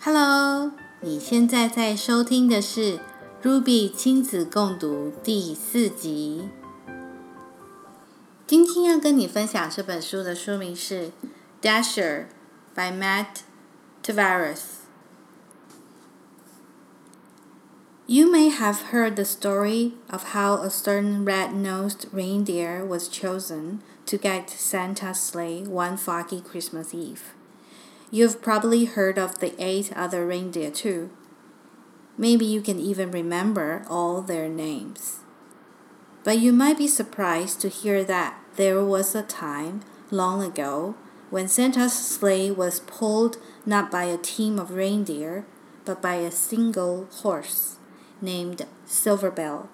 Hello，你现在在收听的是 Ruby 亲子共读第四集。今天要跟你分享这本书的书名是《Dasher》by Matt Tavares。You may have heard the story of how a certain red-nosed reindeer was chosen to get Santa's sleigh one foggy Christmas Eve. You've probably heard of the eight other reindeer too. Maybe you can even remember all their names. But you might be surprised to hear that there was a time long ago when Santa's sleigh was pulled not by a team of reindeer, but by a single horse named Silverbell.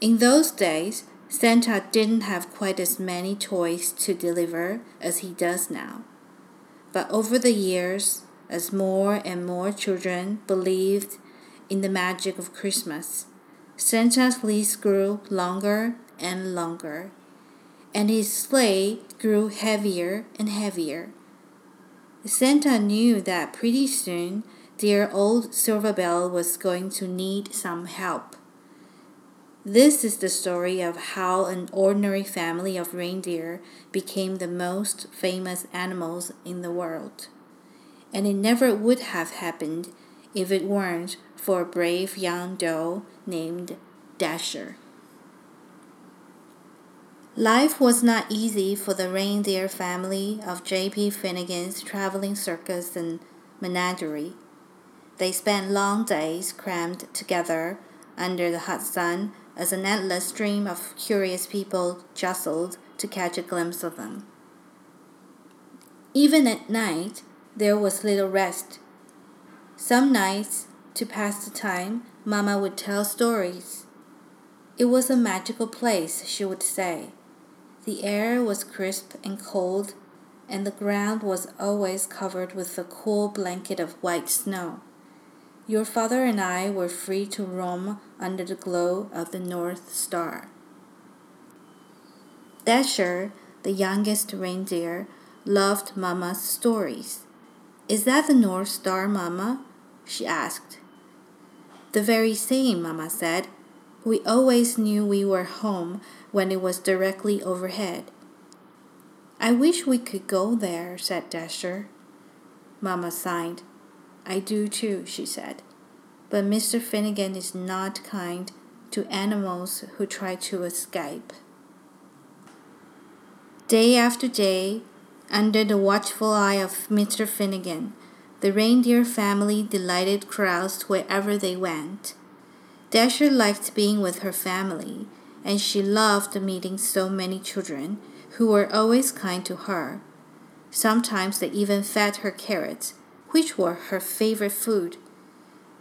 In those days, Santa didn't have quite as many toys to deliver as he does now. But over the years, as more and more children believed in the magic of Christmas, Santa's list grew longer and longer, and his sleigh grew heavier and heavier. Santa knew that pretty soon dear old Silverbell was going to need some help. This is the story of how an ordinary family of reindeer became the most famous animals in the world. And it never would have happened if it weren't for a brave young doe named Dasher. Life was not easy for the reindeer family of J.P. Finnegan's traveling circus and menagerie. They spent long days crammed together under the hot sun as an endless stream of curious people jostled to catch a glimpse of them. Even at night, there was little rest. Some nights, to pass the time, Mamma would tell stories. It was a magical place, she would say. The air was crisp and cold, and the ground was always covered with a cool blanket of white snow. Your father and I were free to roam under the glow of the North Star. Dasher, the youngest reindeer, loved Mamma's stories. Is that the North Star, Mamma? she asked. The very same, Mamma said. We always knew we were home when it was directly overhead. I wish we could go there, said Dasher. Mamma sighed. I do too, she said. But Mr. Finnegan is not kind to animals who try to escape. Day after day, under the watchful eye of Mr. Finnegan, the reindeer family delighted crowds wherever they went. Dasher liked being with her family, and she loved meeting so many children who were always kind to her. Sometimes they even fed her carrots which were her favorite food.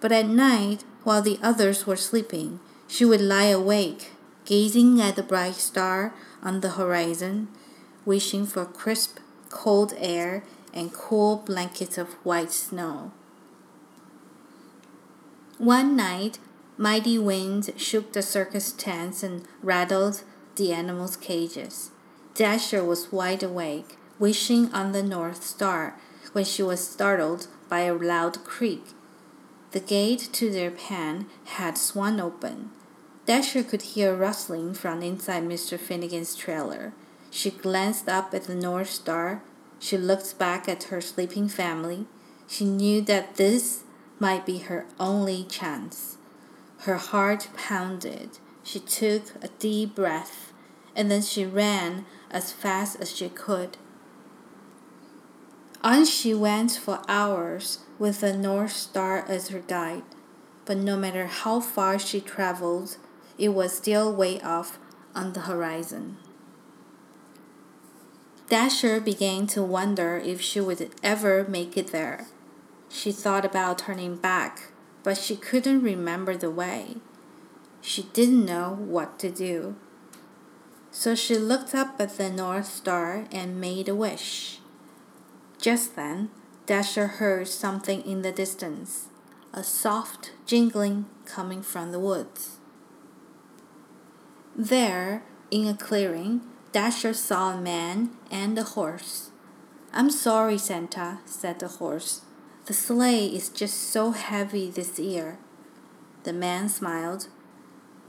But at night, while the others were sleeping, she would lie awake, gazing at the bright star on the horizon, wishing for crisp, cold air and cool blankets of white snow. One night, mighty winds shook the circus tents and rattled the animals' cages. Dasher was wide awake, wishing on the North Star when she was startled by a loud creak. The gate to their pen had swung open. Dasher could hear rustling from inside Mr. Finnegan's trailer. She glanced up at the North Star. She looked back at her sleeping family. She knew that this might be her only chance. Her heart pounded. She took a deep breath, and then she ran as fast as she could. On she went for hours with the North Star as her guide, but no matter how far she traveled, it was still way off on the horizon. Dasher began to wonder if she would ever make it there. She thought about turning back, but she couldn't remember the way. She didn't know what to do. So she looked up at the North Star and made a wish. Just then, Dasher heard something in the distance a soft jingling coming from the woods. There, in a clearing, Dasher saw a man and a horse. I'm sorry, Santa, said the horse. The sleigh is just so heavy this year. The man smiled.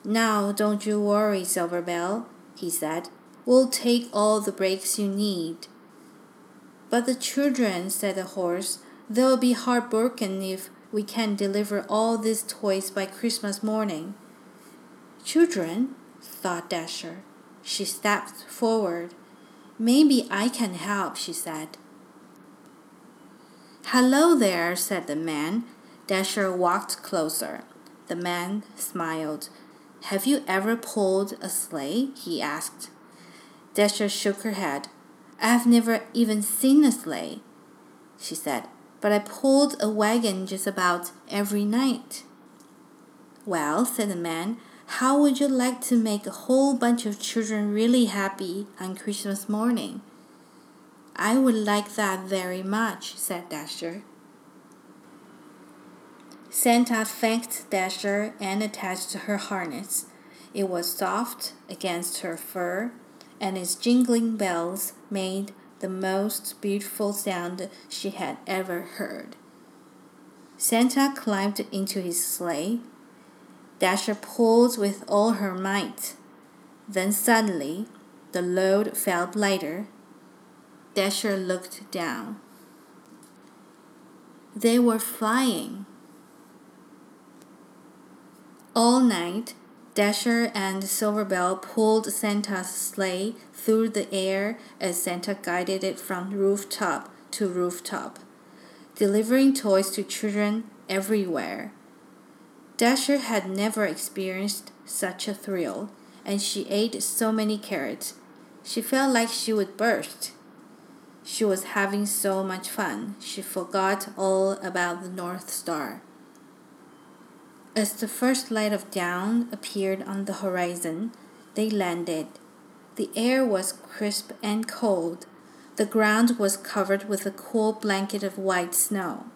Now don't you worry, Silver Bell, he said. We'll take all the breaks you need. But the children, said the horse, they'll be heartbroken if we can't deliver all these toys by Christmas morning. Children, thought Dasher. She stepped forward. Maybe I can help, she said. Hello there, said the man. Dasher walked closer. The man smiled. Have you ever pulled a sleigh? he asked. Dasher shook her head. I've never even seen a sleigh, she said, but I pulled a wagon just about every night. Well, said the man, how would you like to make a whole bunch of children really happy on Christmas morning? I would like that very much, said Dasher. Santa thanked Dasher and attached her harness. It was soft against her fur, and its jingling bells made the most beautiful sound she had ever heard. Santa climbed into his sleigh. Dasher pulled with all her might. Then suddenly, the load felt lighter Dasher looked down. They were flying. All night, Dasher and Silverbell pulled Santa's sleigh through the air as Santa guided it from rooftop to rooftop, delivering toys to children everywhere. Dasher had never experienced such a thrill, and she ate so many carrots. She felt like she would burst. She was having so much fun, she forgot all about the North Star. As the first light of dawn appeared on the horizon, they landed. The air was crisp and cold. The ground was covered with a cool blanket of white snow.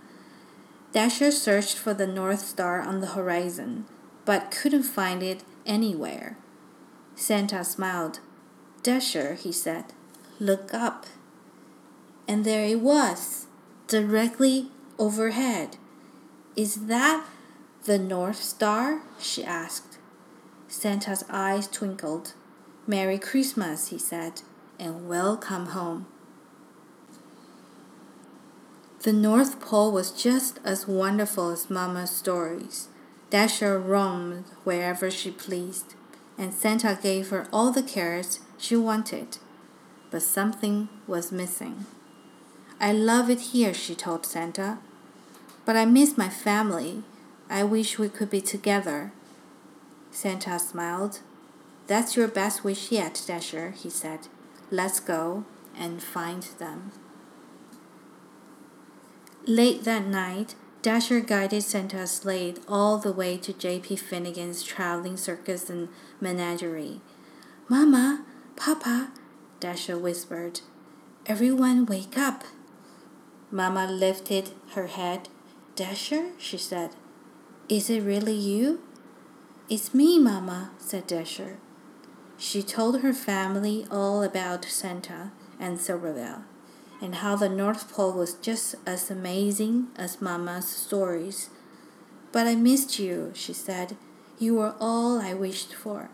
Dasher searched for the North Star on the horizon, but couldn't find it anywhere. Santa smiled. Dasher, he said, look up and there it was, directly overhead. Is that the North Star? she asked. Santa's eyes twinkled. Merry Christmas, he said, and welcome home. The North Pole was just as wonderful as Mamma's stories. Dasher roamed wherever she pleased, and Santa gave her all the carrots she wanted. But something was missing. I love it here, she told Santa. But I miss my family. I wish we could be together. Santa smiled. That's your best wish yet, Dasher, he said. Let's go and find them. Late that night, Dasher guided Santa's sleigh all the way to J.P. Finnegan's traveling circus and menagerie. Mama, Papa, Dasher whispered. Everyone wake up. Mama lifted her head. Dasher, she said, is it really you? It's me, Mamma, said Dasher. She told her family all about Santa and Silverbell, and how the North Pole was just as amazing as Mamma's stories. But I missed you, she said. You were all I wished for.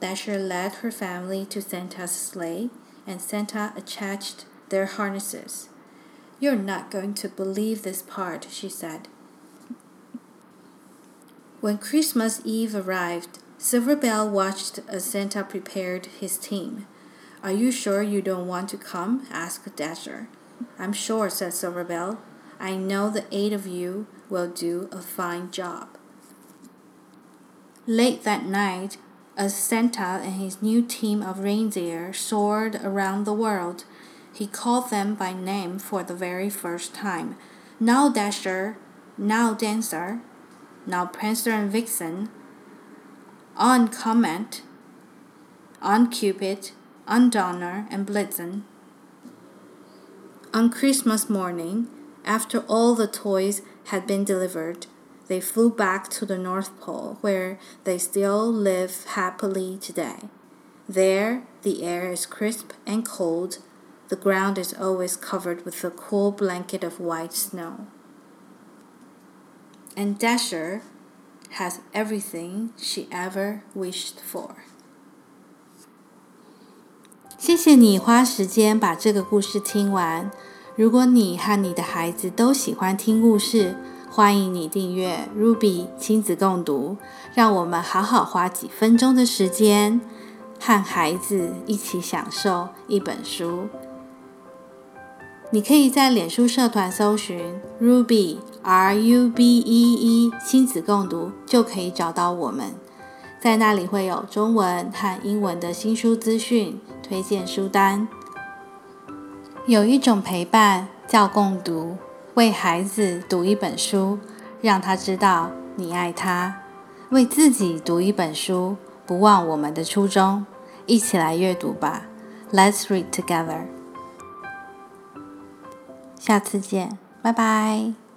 Dasher led her family to Santa's sleigh, and Santa attached their harnesses. You're not going to believe this part, she said. When Christmas Eve arrived, Silverbell watched as Santa prepared his team. Are you sure you don't want to come? asked Dasher. I'm sure, said Silverbell. I know the eight of you will do a fine job. Late that night, as Santa and his new team of reindeer soared around the world, he called them by name for the very first time. Now Dasher, now Dancer, now Prancer and Vixen, on Comet, on Cupid, on Donner and Blitzen. On Christmas morning, after all the toys had been delivered, they flew back to the North Pole, where they still live happily today. There, the air is crisp and cold the ground is always covered with a cool blanket of white snow. And Dasher has everything she ever wished for. 谢谢你花时间把这个故事听完。如果你和你的孩子都喜欢听故事，欢迎你订阅 Ruby 亲子共读。让我们好好花几分钟的时间，和孩子一起享受一本书。你可以在脸书社团搜寻 Ruby R U B E E 亲子共读，就可以找到我们。在那里会有中文和英文的新书资讯、推荐书单。有一种陪伴叫共读，为孩子读一本书，让他知道你爱他；为自己读一本书，不忘我们的初衷。一起来阅读吧，Let's read together。下次见，拜拜。